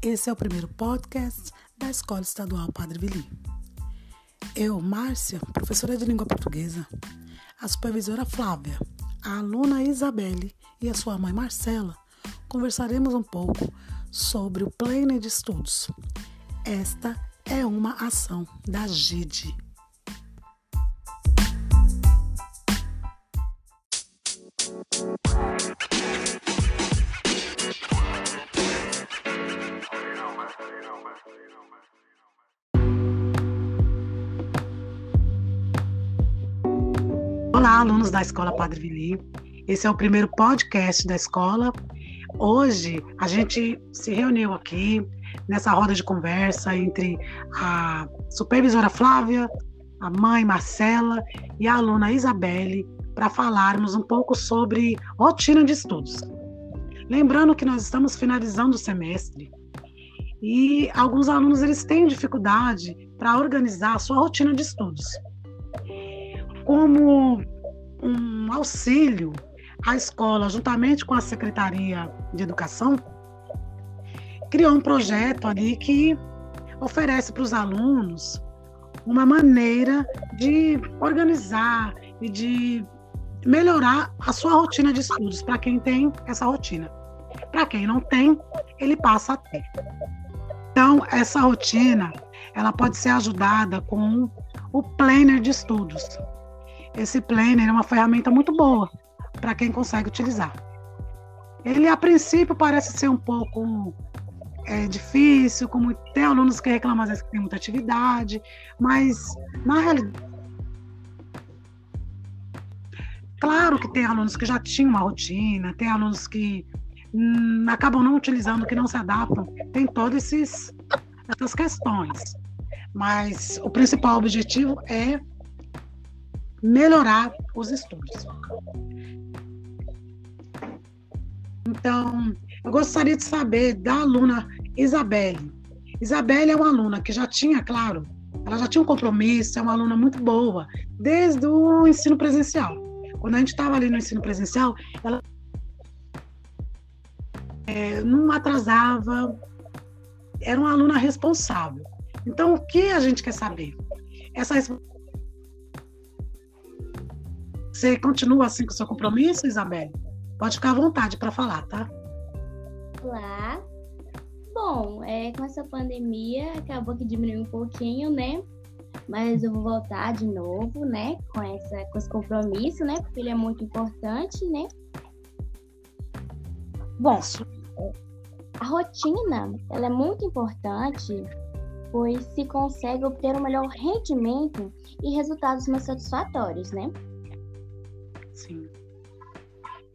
Esse é o primeiro podcast da Escola Estadual Padre Vili. Eu, Márcia, professora de língua portuguesa, a supervisora Flávia, a aluna Isabelle e a sua mãe Marcela conversaremos um pouco sobre o Planner de Estudos. Esta é uma ação da GIDE. Olá, alunos da Escola Padre Vili. Esse é o primeiro podcast da escola. Hoje a gente se reuniu aqui nessa roda de conversa entre a supervisora Flávia, a mãe Marcela e a aluna Isabelle para falarmos um pouco sobre rotina de estudos. Lembrando que nós estamos finalizando o semestre e alguns alunos eles têm dificuldade para organizar a sua rotina de estudos como um auxílio à escola, juntamente com a Secretaria de Educação, criou um projeto ali que oferece para os alunos uma maneira de organizar e de melhorar a sua rotina de estudos para quem tem essa rotina. Para quem não tem, ele passa a ter. Então, essa rotina, ela pode ser ajudada com o planner de estudos. Esse planner é uma ferramenta muito boa para quem consegue utilizar. Ele, a princípio, parece ser um pouco é, difícil, como tem alunos que reclamam às vezes que tem muita atividade, mas na realidade. Claro que tem alunos que já tinham uma rotina, tem alunos que hum, acabam não utilizando, que não se adaptam, tem todas essas questões. Mas o principal objetivo é melhorar os estudos. Então, eu gostaria de saber da aluna Isabelle. Isabelle é uma aluna que já tinha, claro, ela já tinha um compromisso, é uma aluna muito boa, desde o ensino presencial. Quando a gente estava ali no ensino presencial, ela é, não atrasava, era uma aluna responsável. Então, o que a gente quer saber? Essa responsabilidade você continua assim com o seu compromisso, Isabelle? Pode ficar à vontade para falar, tá? Olá. Bom, é, com essa pandemia acabou que diminuiu um pouquinho, né? Mas eu vou voltar de novo, né? Com, essa, com esse compromisso, né? Porque ele é muito importante, né? Bom, a rotina, ela é muito importante, pois se consegue obter um melhor rendimento e resultados mais satisfatórios, né? Sim.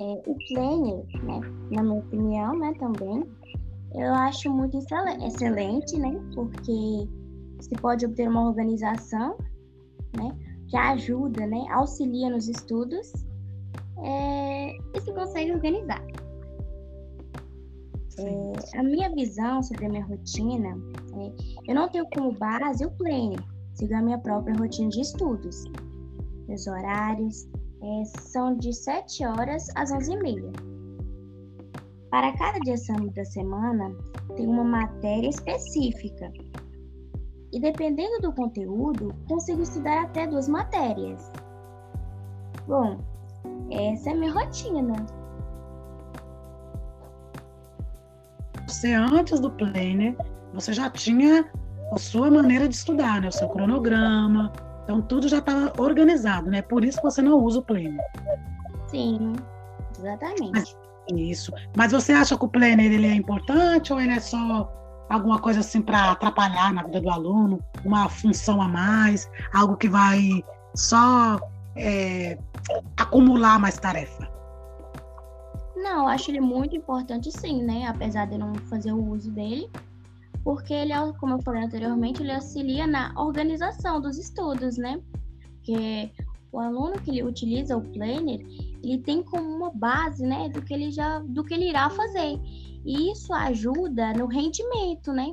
É, o planner, né, na minha opinião, né, também, eu acho muito excelente, né, porque se pode obter uma organização, né, que ajuda, né, auxilia nos estudos é, e se consegue organizar. É, a minha visão sobre a minha rotina, é, eu não tenho como base o planner, sigo a minha própria rotina de estudos, meus horários, é, são de 7 horas às 11h30. Para cada dia santo da semana, tem uma matéria específica. E dependendo do conteúdo, consigo estudar até duas matérias. Bom, essa é a minha rotina. Você, antes do planner, você já tinha a sua maneira de estudar, né? O seu cronograma, então tudo já está organizado, né? Por isso você não usa o Planner. Sim, exatamente. Mas, isso. Mas você acha que o Planner ele é importante ou ele é só alguma coisa assim para atrapalhar na vida do aluno, uma função a mais, algo que vai só é, acumular mais tarefa? Não, acho ele muito importante sim, né? Apesar de eu não fazer o uso dele, porque ele, como eu falei anteriormente, ele auxilia na organização dos estudos, né? Porque o aluno que ele utiliza o planner, ele tem como uma base, né, do que ele já, do que ele irá fazer. E isso ajuda no rendimento, né?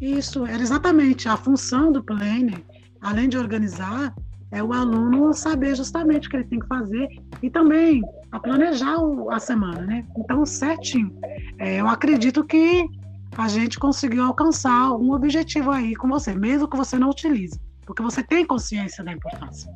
Isso, era exatamente a função do planner, além de organizar, é o aluno saber justamente o que ele tem que fazer e também a planejar a semana, né? Então, certinho. É, eu acredito que a gente conseguiu alcançar algum objetivo aí com você, mesmo que você não utilize, porque você tem consciência da importância.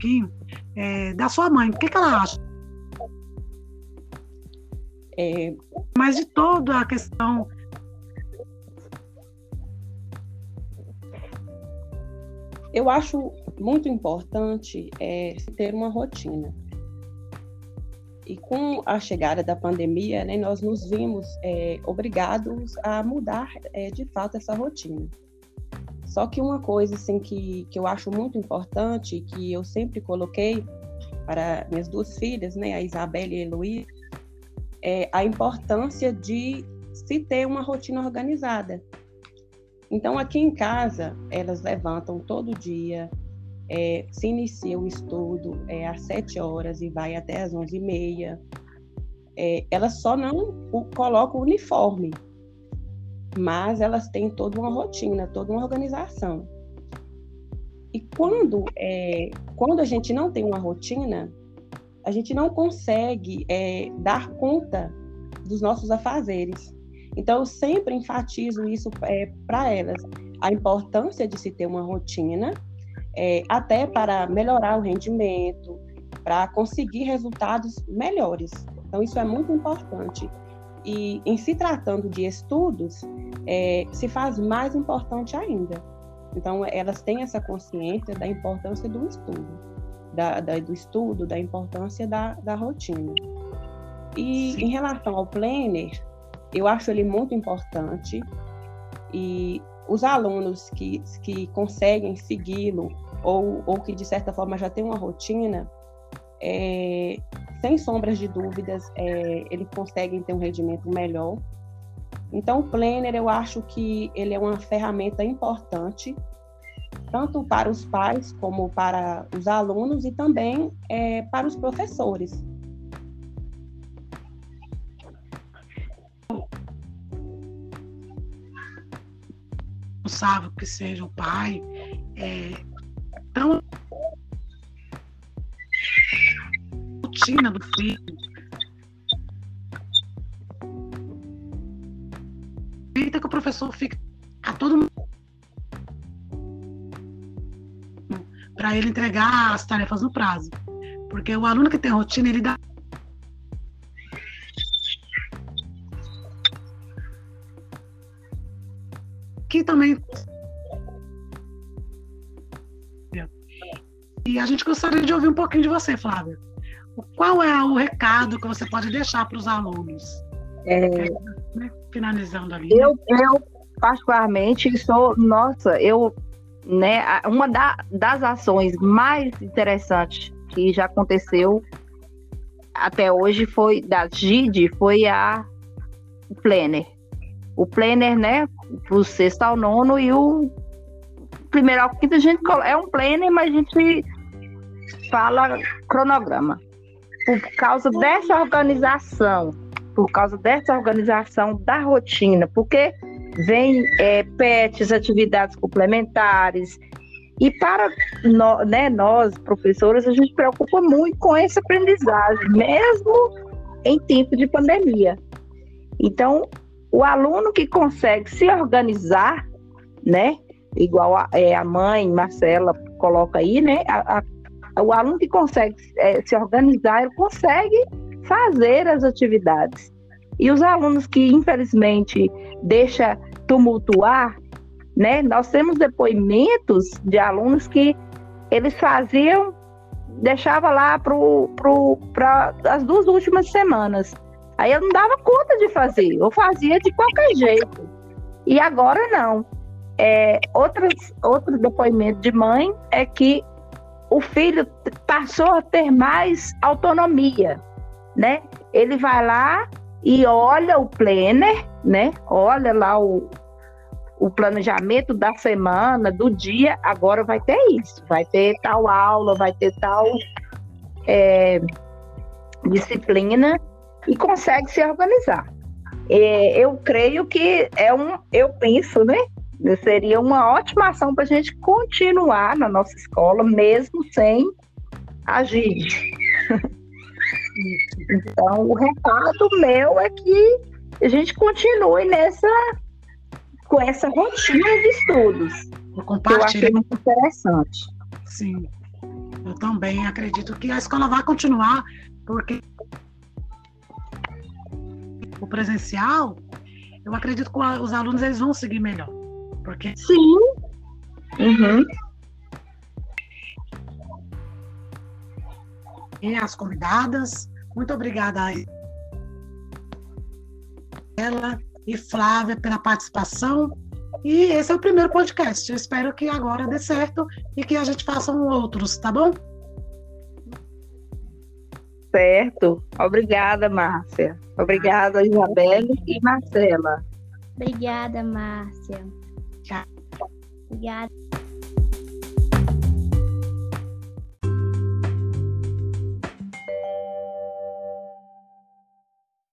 Kim, é, da sua mãe, o que, que ela acha? É... Mas de toda a questão Eu acho muito importante é, ter uma rotina. E com a chegada da pandemia, né, nós nos vimos é, obrigados a mudar é, de fato essa rotina. Só que uma coisa assim, que, que eu acho muito importante, que eu sempre coloquei para minhas duas filhas, né, a Isabela e a Heloísa, é a importância de se ter uma rotina organizada. Então, aqui em casa, elas levantam todo dia, é, se inicia o estudo é, às 7 horas e vai até às 11 e meia. É, elas só não colocam o uniforme, mas elas têm toda uma rotina, toda uma organização. E quando, é, quando a gente não tem uma rotina, a gente não consegue é, dar conta dos nossos afazeres. Então, eu sempre enfatizo isso é, para elas, a importância de se ter uma rotina, é, até para melhorar o rendimento, para conseguir resultados melhores. Então, isso é muito importante. E em se tratando de estudos, é, se faz mais importante ainda. Então, elas têm essa consciência da importância do estudo, da, da, do estudo, da importância da, da rotina. E Sim. em relação ao planner, eu acho ele muito importante e os alunos que, que conseguem segui-lo ou, ou que de certa forma já têm uma rotina, é, sem sombras de dúvidas, é, eles conseguem ter um rendimento melhor. Então, o Planner, eu acho que ele é uma ferramenta importante, tanto para os pais como para os alunos e também é, para os professores. Responsável que seja o pai, é, tão rotina do filho. Evita que o professor fique a todo mundo para ele entregar as tarefas no prazo. Porque o aluno que tem rotina, ele dá também. E a gente gostaria de ouvir um pouquinho de você, Flávia. Qual é o recado que você pode deixar para os alunos? É... Né? Finalizando ali. Eu, eu, particularmente, sou, nossa, eu, né, uma da, das ações mais interessantes que já aconteceu até hoje foi da GID, foi a Planner o planner, né, o sexto ao nono e o primeiro ao quinto a gente é um planner, mas a gente fala cronograma. Por causa dessa organização, por causa dessa organização da rotina, porque vem é, PETs, atividades complementares, e para no, né, nós, professores, a gente preocupa muito com essa aprendizagem, mesmo em tempo de pandemia. Então, o aluno que consegue se organizar, né? Igual a, é, a mãe, Marcela, coloca aí, né? A, a, o aluno que consegue é, se organizar, ele consegue fazer as atividades. E os alunos que, infelizmente, deixa tumultuar, né? Nós temos depoimentos de alunos que eles faziam, deixava lá para as duas últimas semanas. Aí eu não dava conta de fazer, eu fazia de qualquer jeito. E agora não. É, outros, outro depoimento de mãe é que o filho passou a ter mais autonomia, né? Ele vai lá e olha o planner, né? Olha lá o, o planejamento da semana, do dia, agora vai ter isso, vai ter tal aula, vai ter tal é, disciplina e consegue se organizar. É, eu creio que é um, eu penso, né? Seria uma ótima ação para a gente continuar na nossa escola, mesmo sem agir. então, o recado meu é que a gente continue nessa com essa rotina de estudos. Eu compartilho. Eu muito interessante. Sim. Eu também acredito que a escola vai continuar, porque o presencial, eu acredito que os alunos eles vão seguir melhor. Porque... Sim. Uhum. E as convidadas, muito obrigada a ela e Flávia pela participação. E esse é o primeiro podcast. Eu espero que agora dê certo e que a gente faça outros, tá bom? Certo. Obrigada, Márcia. Obrigada, Isabelle e Marcela. Obrigada, Márcia. Tchau. Obrigada.